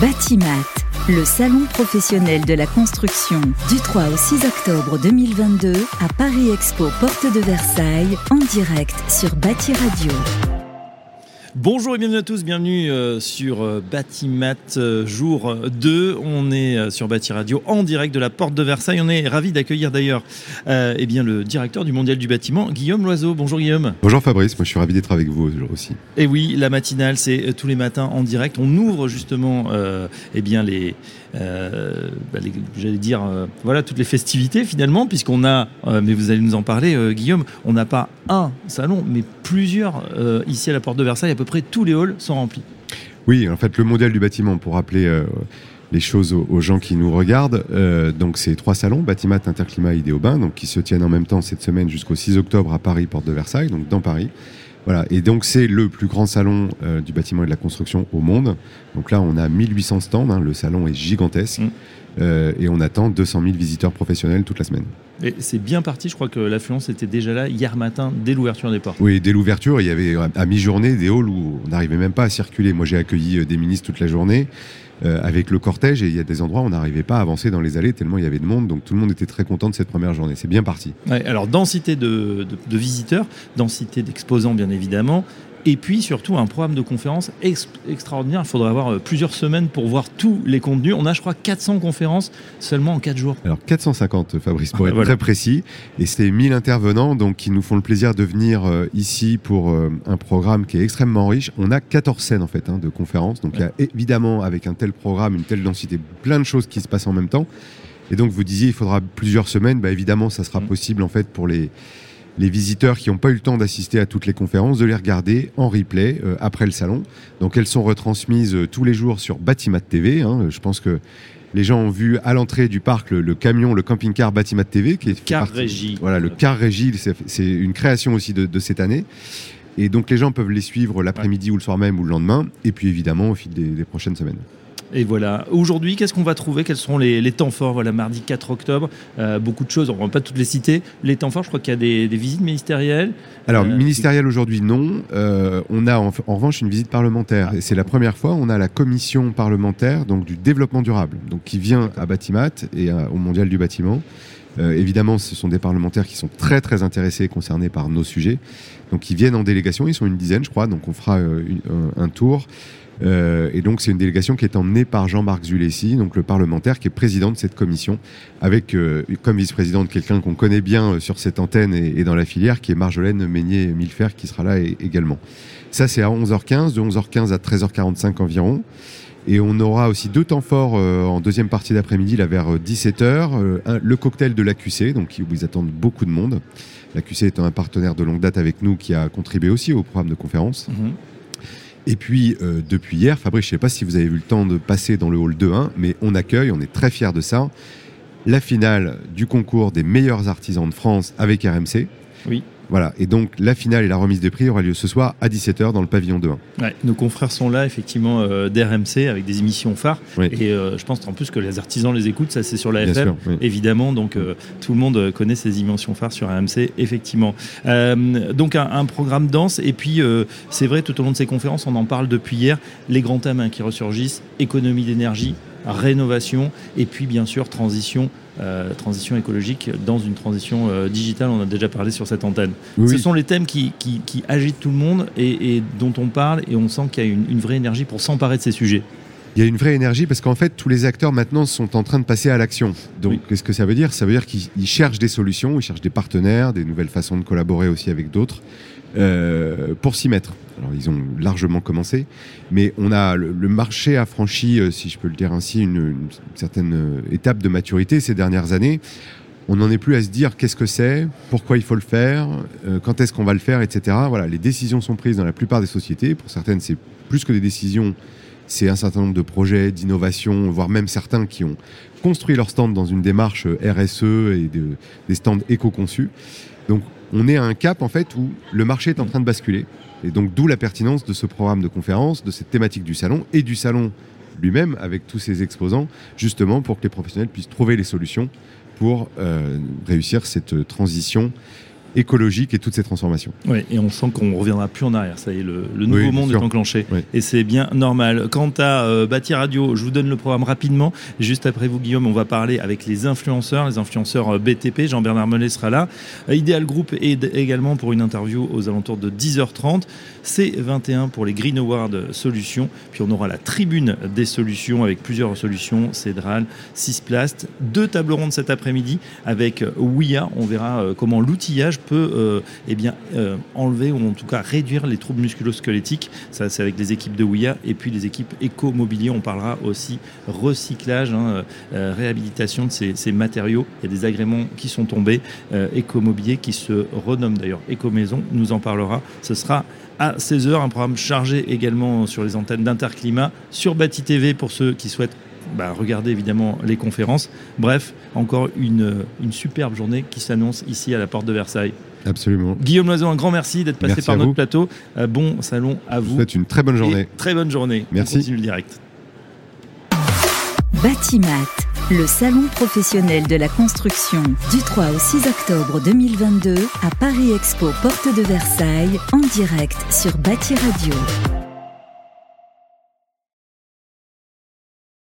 Batimat, le salon professionnel de la construction du 3 au 6 octobre 2022 à Paris Expo Porte de Versailles en direct sur Bati Radio. Bonjour et bienvenue à tous, bienvenue euh, sur euh, Batimat euh, jour 2. On est sur Bati Radio en direct de la porte de Versailles. On est ravi d'accueillir d'ailleurs eh bien, le directeur du Mondial du bâtiment, Guillaume Loiseau. Bonjour Guillaume. Bonjour Fabrice, moi je suis ravi d'être avec vous aussi. Et oui, la matinale c'est tous les matins en direct. On ouvre justement eh bien, les, bah, j'allais dire, voilà, toutes les festivités finalement, puisqu'on a, mais vous allez nous en parler Guillaume, on n'a pas un salon, mais plusieurs ici à la porte de Versailles, à peu près tous les halls sont remplis. Oui, en fait, le modèle du bâtiment, pour rappeler euh, les choses aux, gens qui nous regardent, euh, donc c'est trois salons, Batimat, Interclimat, Idéobain, donc qui se tiennent en même temps cette semaine jusqu'au 6 octobre à Paris, porte de Versailles, donc dans Paris. Voilà, et donc c'est le plus grand salon euh, du bâtiment et de la construction au monde. Donc là, on a 1800 stands, hein, le salon est gigantesque. Mm. Et on attend 200 000 visiteurs professionnels toute la semaine. Et c'est bien parti, je crois que l'affluence était déjà là hier matin, dès l'ouverture des portes. Oui, dès l'ouverture, il y avait à mi-journée des halls où on n'arrivait même pas à circuler. Moi, j'ai accueilli euh, des ministres toute la journée. Euh, avec le cortège et il y a des endroits où on n'arrivait pas à avancer dans les allées tellement il y avait de monde. Donc tout le monde était très content de cette première journée. C'est bien parti. alors densité de, visiteurs, densité d'exposants bien évidemment, et puis surtout un programme de conférences extraordinaire. Il faudrait avoir euh, plusieurs semaines pour voir tous les contenus. On a, je crois, 400 conférences seulement en 4 jours. Alors 450, Fabrice, pour ah, être très précis. Et c'est 1000 intervenants donc, qui nous font le plaisir de venir euh, ici pour euh, un programme qui est extrêmement riche. On a 14 scènes en fait hein, de conférences. Donc il y a évidemment, avec un tel programme, une telle densité, plein de choses qui se passent en même temps. Et donc vous disiez, il faudra plusieurs semaines. Bah, évidemment, ça sera mmh. possible en fait pour les les visiteurs qui n'ont pas eu le temps d'assister à toutes les conférences, de les regarder en replay euh, après le salon. Donc elles sont retransmises euh, tous les jours sur Batimat TV. Hein. Je pense que les gens ont vu à l'entrée du parc le, camion, le camping-car Batimat TV, qui est car régie. Voilà, le car régie, c'est une création aussi de, cette année. Et donc les gens peuvent les suivre l'après-midi ou le soir même ou le lendemain, et puis évidemment au fil des prochaines semaines. Et voilà. Aujourd'hui, qu'est-ce qu'on va trouver? Quels seront les, temps forts? Voilà, mardi 4 octobre, euh, beaucoup de choses. On ne va pas toutes les citer. Les temps forts, je crois qu'il y a des, visites ministérielles. Alors, euh, ministérielles aujourd'hui, non. Euh, on a en, revanche une visite parlementaire. Et c'est la première fois. On a la commission parlementaire donc du développement durable, donc qui vient à Batimat et au Mondial du bâtiment. Évidemment, ce sont des parlementaires qui sont très très intéressés et concernés par nos sujets. Donc, ils viennent en délégation. Ils sont une dizaine, je crois. Donc, on fera un tour. Euh, et donc, c'est une délégation qui est emmenée par Jean-Marc Zulessi, donc le parlementaire qui est président de cette commission, avec euh, comme vice-présidente quelqu'un qu'on connaît bien euh, sur cette antenne et, dans la filière, qui est Marjolaine Meignet-Millefer, qui sera là également. Ça, c'est à 11h15, de 11h15 à 13h45 environ. Et on aura aussi deux temps forts en deuxième partie d'après-midi, là vers 17h. le cocktail de l'AQC, donc où ils attendent beaucoup de monde. L'AQC étant un partenaire de longue date avec nous qui a contribué aussi au programme de conférence. Mhm. Et puis, euh, depuis hier, Fabrice, je ne sais pas si vous avez vu le temps de passer dans le hall 2-1, mais on accueille, on est très fiers de ça, la finale du concours des meilleurs artisans de France avec RMC. Oui. Voilà, et donc la finale et la remise des prix aura lieu ce soir à 17h dans le pavillon 2 Ouais, nos confrères sont là, effectivement, euh, d'RMC avec des émissions phares. Et euh, je pense en plus que les artisans les écoutent, ça c'est sur la FM, évidemment. Donc euh, tout le monde connaît ces émissions phares sur RMC, effectivement. donc un, programme dense. Et puis c'est vrai, tout au long de ces conférences, on en parle depuis hier, les grands thèmes hein, qui ressurgissent économie d'énergie, rénovation, et puis bien sûr transition euh, transition écologique dans une transition euh, digitale. On a déjà parlé sur cette antenne. Ce sont les thèmes qui, agitent tout le monde et, dont on parle et on sent qu'il y a une, vraie énergie pour s'emparer de ces sujets. Il y a une vraie énergie parce qu'en fait, tous les acteurs maintenant sont en train de passer à l'action. Donc, qu'est-ce que ça veut dire? Ça veut dire qu'ils cherchent des solutions, ils cherchent des partenaires, des nouvelles façons de collaborer aussi avec d'autres. Euh, pour s'y mettre. Alors ils ont largement commencé, mais on a le, marché a franchi, euh, si je peux le dire ainsi, une, certaine euh, étape de maturité ces dernières années. On n'en est plus à se dire qu'est-ce que c'est, pourquoi il faut le faire, quand est-ce qu'on va le faire, etc. Voilà, les décisions sont prises dans la plupart des sociétés. Pour certaines, c'est plus que des décisions, c'est un certain nombre de projets, d'innovations, voire même certains qui ont construit leur stand dans une démarche RSE et des stands éco-conçus. Donc on est à un cap en fait où le marché est en train de basculer. Et donc d'où la pertinence de ce programme de conférence, de cette thématique du salon et du salon lui-même avec tous ses exposants, justement pour que les professionnels puissent trouver les solutions pour euh, réussir cette transition écologique et toutes ces transformations. Oui, et on sent qu'on reviendra plus en arrière. Ça y est, le, nouveau monde est enclenché. Et c'est bien normal. Quant à euh, Bâti Radio, je vous donne le programme rapidement. Juste après vous, Guillaume, on va parler avec les influenceurs, les influenceurs euh, BTP. Jean-Bernard Mollet sera là. Euh, Ideal Group est également pour une interview aux alentours de 10h30. C'est 21 pour les Green Awards Solutions. Puis on aura la tribune des solutions avec plusieurs solutions, Cédral, Sisplast. Deux tables rondes cet après-midi avec WIA. On verra comment l'outillage peut euh, eh euh, enlever ou en tout cas réduire les troubles musculo-squelettiques. Ça, c'est avec les équipes de WIA et puis les équipes éco-mobilier. On parlera aussi recyclage, hein, euh, réhabilitation de ces, matériaux. Il y a des agréments qui sont tombés. éco-mobilier qui se renomme d'ailleurs Éco-maison nous en parlera. Ce sera à 16h, un programme chargé également sur les antennes d'Interclimat, sur Bâti TV pour ceux qui souhaitent bah, regardez évidemment les conférences. Bref, encore une, une superbe journée qui s'annonce ici à la porte de Versailles. Absolument. Guillaume Loison, un grand merci d'être passé par notre plateau. Euh, bon salon à vous. Faites une très bonne journée. très bonne journée. Merci. On continue le direct. Batimat, le salon professionnel de la construction du 3 au 6 octobre 2022 à Paris Expo Porte de Versailles en direct sur Bâti Radio.